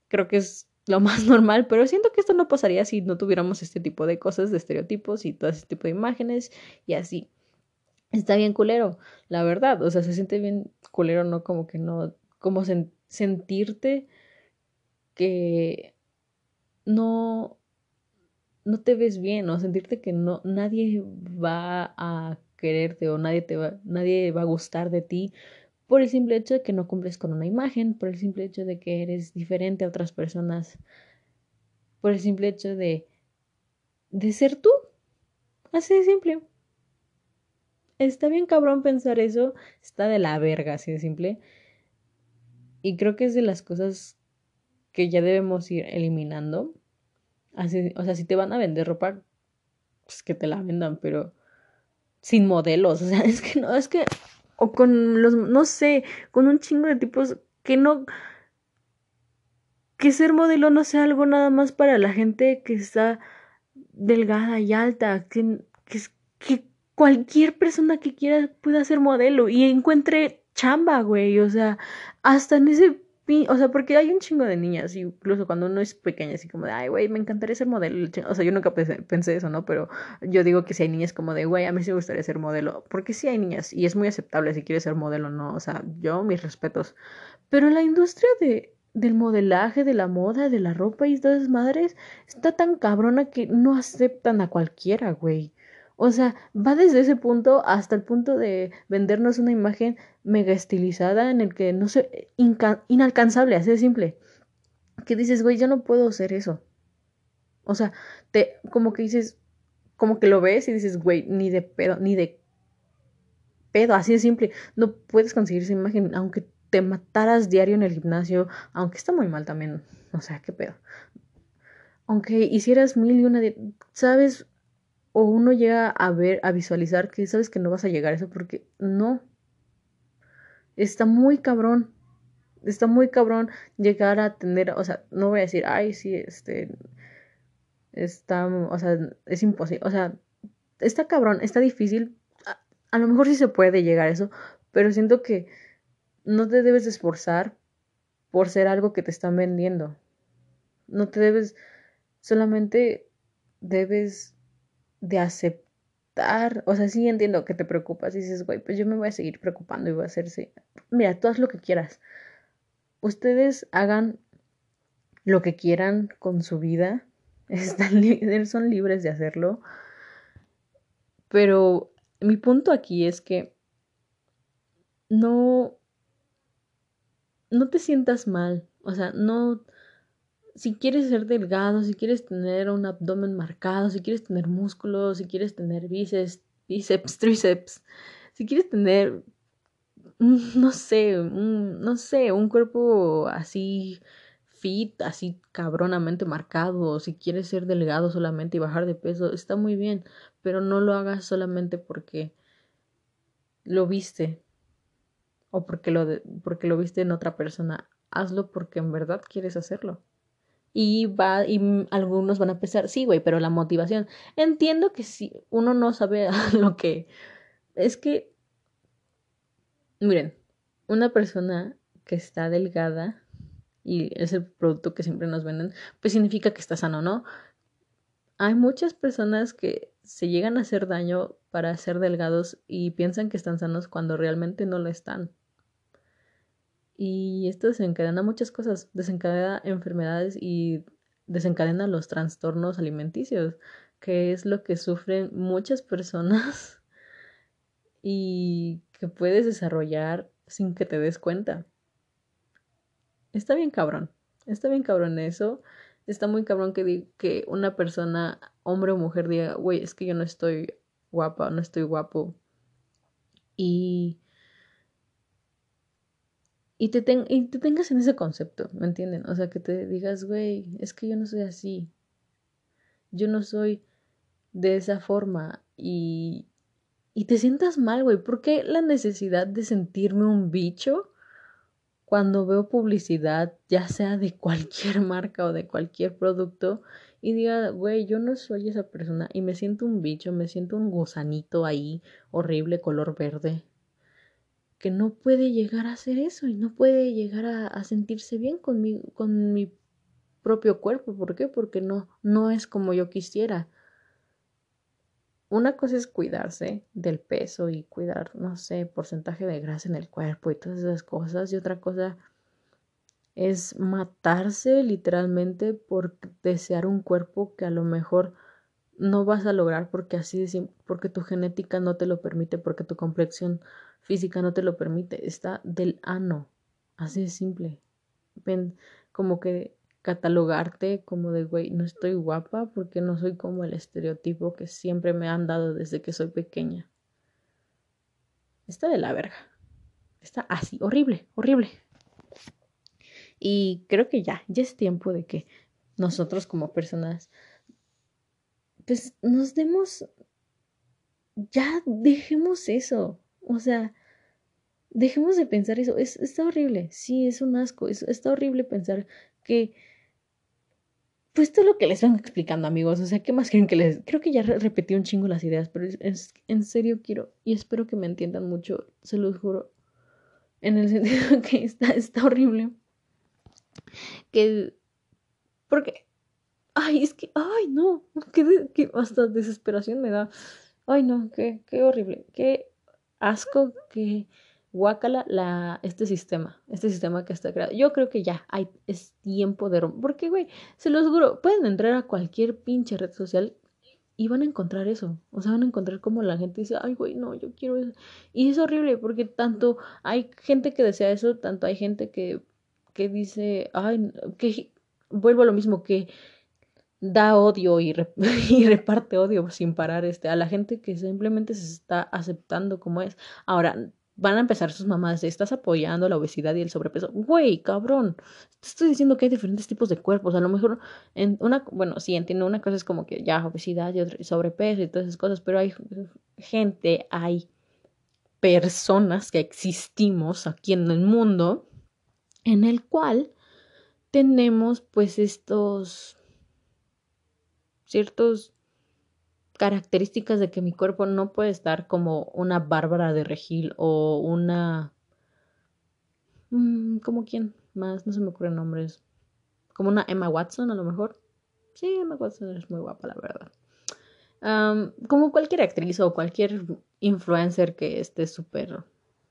creo que es lo más normal, pero siento que esto no pasaría si no tuviéramos este tipo de cosas, de estereotipos y todo este tipo de imágenes y así. Está bien culero, la verdad, o sea, se siente bien culero, no como que no, como sentirte que no, no te ves bien, o sentirte que no, nadie va a quererte o nadie te va, nadie va a gustar de ti por el simple hecho de que no cumples con una imagen, por el simple hecho de que eres diferente a otras personas, por el simple hecho de, de ser tú. Así de simple. Está bien cabrón pensar eso, está de la verga, así de simple. Y creo que es de las cosas que ya debemos ir eliminando. Así, o sea, si te van a vender ropa, pues que te la vendan, pero sin modelos. O sea, es que no, es que o con los, no sé, con un chingo de tipos que no, que ser modelo no sea algo nada más para la gente que está delgada y alta, que, que, que cualquier persona que quiera pueda ser modelo y encuentre chamba, güey, o sea, hasta en ese o sea, porque hay un chingo de niñas, incluso cuando uno es pequeña, así como de, ay, güey, me encantaría ser modelo. O sea, yo nunca pensé, eso, ¿no? Pero yo digo que si hay niñas como de, güey, a mí sí me gustaría ser modelo. Porque sí hay niñas y es muy aceptable si quieres ser modelo, ¿no? O sea, yo, mis respetos. Pero la industria de, del modelaje, de la moda, de la ropa y todas esas madres está tan cabrona que no aceptan a cualquiera, güey. O sea, va desde ese punto hasta el punto de vendernos una imagen mega estilizada en el que no sé, inalcanzable, así de simple. Que dices, güey, yo no puedo hacer eso. O sea, te, como que dices, como que lo ves y dices, güey, ni de pedo, ni de pedo, así de simple. No puedes conseguir esa imagen, aunque te mataras diario en el gimnasio, aunque está muy mal también. O sea, qué pedo. Aunque hicieras mil y una, ¿sabes? O uno llega a ver, a visualizar que sabes que no vas a llegar a eso porque no. Está muy cabrón. Está muy cabrón llegar a tener, o sea, no voy a decir, ay, sí, este, está, o sea, es imposible, o sea, está cabrón, está difícil. A, a lo mejor sí se puede llegar a eso, pero siento que no te debes esforzar por ser algo que te están vendiendo. No te debes, solamente debes de aceptar, o sea, sí entiendo que te preocupas y dices, güey, pues yo me voy a seguir preocupando y voy a hacerse, mira, tú haz lo que quieras. Ustedes hagan lo que quieran con su vida, están son libres de hacerlo, pero mi punto aquí es que no, no te sientas mal, o sea, no, si quieres ser delgado, si quieres tener un abdomen marcado, si quieres tener músculos, si quieres tener bíceps, bíceps, tríceps, si quieres tener, no sé, un, no sé, un cuerpo así fit, así cabronamente marcado, o si quieres ser delgado solamente y bajar de peso, está muy bien, pero no lo hagas solamente porque lo viste o porque lo, porque lo viste en otra persona. Hazlo porque en verdad quieres hacerlo y va y algunos van a pensar, sí, güey, pero la motivación. Entiendo que si uno no sabe lo que es que miren, una persona que está delgada y es el producto que siempre nos venden, pues significa que está sano, ¿no? Hay muchas personas que se llegan a hacer daño para ser delgados y piensan que están sanos cuando realmente no lo están. Y esto desencadena muchas cosas, desencadena enfermedades y desencadena los trastornos alimenticios, que es lo que sufren muchas personas y que puedes desarrollar sin que te des cuenta. Está bien cabrón, está bien cabrón eso. Está muy cabrón que, que una persona, hombre o mujer, diga, güey, es que yo no estoy guapa, no estoy guapo. Y y te, y te tengas en ese concepto, ¿me entienden? O sea, que te digas, güey, es que yo no soy así. Yo no soy de esa forma. Y, y te sientas mal, güey. ¿Por qué la necesidad de sentirme un bicho cuando veo publicidad, ya sea de cualquier marca o de cualquier producto? Y diga, güey, yo no soy esa persona y me siento un bicho, me siento un gusanito ahí, horrible, color verde que no puede llegar a hacer eso y no puede llegar a, sentirse bien con mi, con mi propio cuerpo. ¿Por qué? Porque no, no es como yo quisiera. Una cosa es cuidarse del peso y cuidar, no sé, porcentaje de grasa en el cuerpo y todas esas cosas. Y otra cosa es matarse literalmente por desear un cuerpo que a lo mejor no vas a lograr porque así porque tu genética no te lo permite, porque tu complexión física no te lo permite, está del ano, así de simple. Ven, como que catalogarte como de, güey, no estoy guapa porque no soy como el estereotipo que siempre me han dado desde que soy pequeña. Está de la verga. Está así, horrible, horrible. Y creo que ya, ya es tiempo de que nosotros como personas, pues nos demos, ya dejemos eso. O sea, dejemos de pensar eso. Es, está horrible. Sí, es un asco. Es, está horrible pensar que pues es lo que les vengo explicando, amigos. O sea, ¿qué más quieren que les.? Creo que ya repetí un chingo las ideas, pero es, en serio quiero y espero que me entiendan mucho, se los juro. En el sentido que está, está horrible. Que. Porque. Ay, es que. Ay, no. Que, hasta desesperación me da. Ay, no, qué, qué horrible. Qué asco que guácala la, este sistema, este sistema que está creado. Yo creo que ya hay, es tiempo de romper. Porque, güey, se los juro, pueden entrar a cualquier pinche red social y van a encontrar eso. O sea, van a encontrar como la gente dice, ay, güey, no, yo quiero eso. Y es horrible porque tanto hay gente que desea eso, tanto hay gente que, que dice, ay, que vuelvo a lo mismo, que da odio y, reparte odio sin parar este, a la gente que simplemente se está aceptando como es. Ahora, van a empezar sus mamás, estás apoyando la obesidad y el sobrepeso. Güey, cabrón, te estoy diciendo que hay diferentes tipos de cuerpos. A lo mejor, en una, bueno, sí, entiendo, una cosa es como que ya obesidad y otra sobrepeso y todas esas cosas, pero hay gente, hay personas que existimos aquí en el mundo en el cual tenemos pues estos ciertos características de que mi cuerpo no puede estar como una Bárbara de Regil o una... Mm, ¿Como quién? Más, no se me ocurren nombres. Como una Emma Watson a lo mejor. Sí, Emma Watson es muy guapa, la verdad. como cualquier actriz o cualquier influencer que esté súper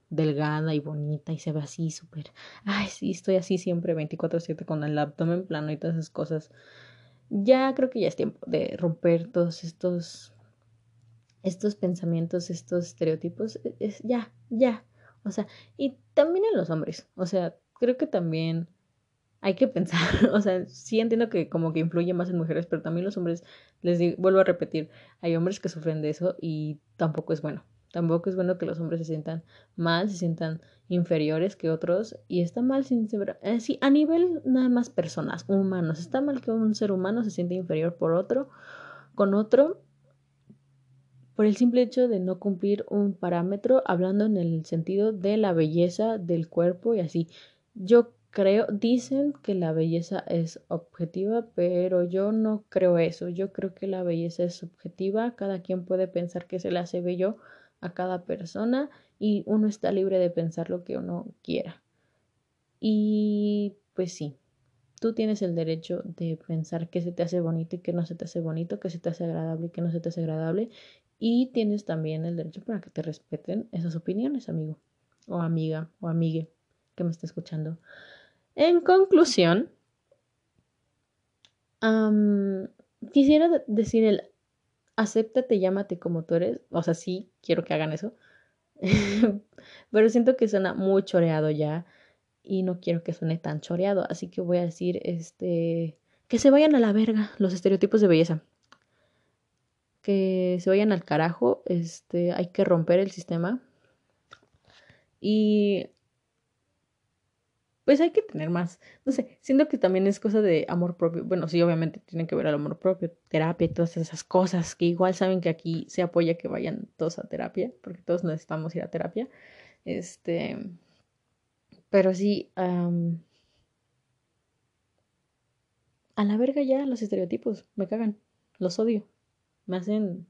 delgada y bonita y se ve así súper... Ay, sí, estoy así siempre 24/7 con el abdomen plano y todas esas cosas ya creo que ya es tiempo de romper todos estos, estos pensamientos, estos estereotipos. E, es, ya, ya. O sea, y también en los hombres. O sea, creo que también hay que pensar. O sea, sí entiendo que como que influye más en mujeres, pero también los hombres, les digo, vuelvo a repetir, hay hombres que sufren de eso y tampoco es bueno. Tampoco es bueno que los hombres se sientan mal, se sientan inferiores que otros y está mal sin eh, sí, a nivel nada más personas, humanos, está mal que un ser humano se siente inferior por otro, con otro, por el simple hecho de no cumplir un parámetro, hablando en el sentido de la belleza del cuerpo y así. Yo creo, dicen que la belleza es objetiva, pero yo no creo eso. Yo creo que la belleza es subjetiva. Cada quien puede pensar que se le hace bello a cada persona y uno está libre de pensar lo que uno quiera. Y pues sí, tú tienes el derecho de pensar que se te hace bonito y que no se te hace bonito, que se te hace agradable y que no se te hace agradable. Y tienes también el derecho para que te respeten esas opiniones, amigo o amiga o amigue que me está escuchando. En conclusión, quisiera decir el acéptate, llámate como tú eres. O sea, sí, quiero que hagan eso. Pero siento que suena muy choreado ya y no quiero que suene tan choreado. Así que voy a decir, este, que se vayan a la verga los estereotipos de belleza. Que se vayan al carajo. Este, hay que romper el sistema. Y pues hay que tener más, no sé, siento que también es cosa de amor propio. Bueno, sí, obviamente tiene que ver al amor propio, terapia y todas esas cosas que igual saben que aquí se apoya que vayan todos a terapia, porque todos necesitamos ir a terapia. Este, pero sí, a la verga ya los estereotipos, me cagan, los odio, me hacen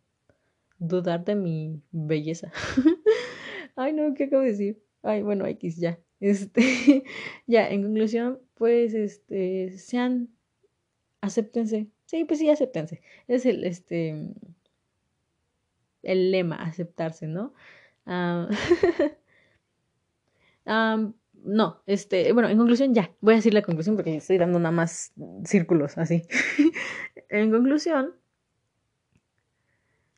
dudar de mi belleza. Ay, no, ¿qué acabo de decir? Ay, bueno, X ya. Este, ya, en conclusión, pues, este, sean, acéptense. Sí, pues sí, acéptense. Es el, este, el lema, aceptarse, ¿no? Ah, no, este, bueno, en conclusión, ya, voy a decir la conclusión porque estoy dando nada más círculos así. en conclusión,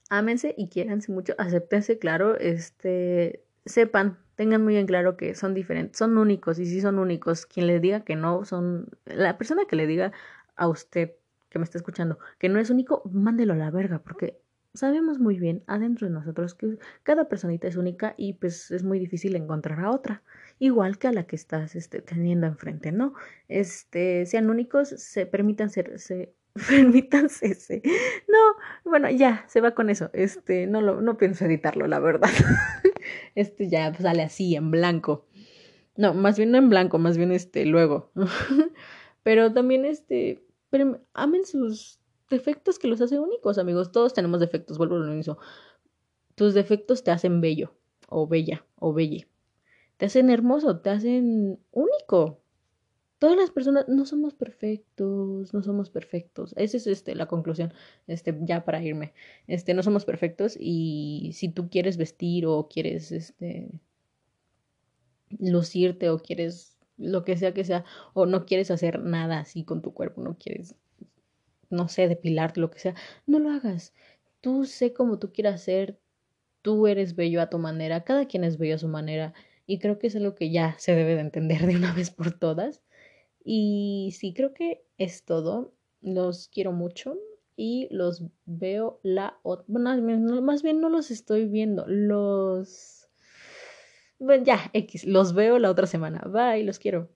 ámense y quiéranse mucho, acéptense, claro, este, sepan tengan muy en claro que son diferentes, son únicos y si son únicos. Quien les diga que no, son la persona que le diga a usted que me está escuchando que no es único, mándelo a la verga porque sabemos muy bien adentro de nosotros que cada personita es única y pues es muy difícil encontrar a otra, igual que a la que estás este, teniendo enfrente, ¿no? Este, sean únicos, se permitan ser, se, permítanse ese. No, bueno, ya, se va con eso. Este, no lo, no pienso editarlo, la verdad. Este ya sale así, en blanco. No, más bien no en blanco, más bien este, luego. Pero también este, pero amen sus defectos que los hace únicos, amigos. Todos tenemos defectos, vuelvo a lo mismo. Tus defectos te hacen bello, o bella, o belle. Te hacen hermoso, te hacen único. Todas las personas no somos perfectos, no somos perfectos. Esa es este, la conclusión, este, ya para irme. Este, no somos perfectos y si tú quieres vestir o quieres este, lucirte o quieres lo que sea que sea, o no quieres hacer nada así con tu cuerpo, no quieres, no sé, depilarte, lo que sea, no lo hagas. Tú sé como tú quieras ser, tú eres bello a tu manera, cada quien es bello a su manera, y creo que es algo que ya se debe de entender de una vez por todas. Y sí, creo que es todo. Los quiero mucho y los veo la otra. Bueno, más bien no los estoy viendo, los bueno, ya, X, los veo la otra semana. Bye, los quiero.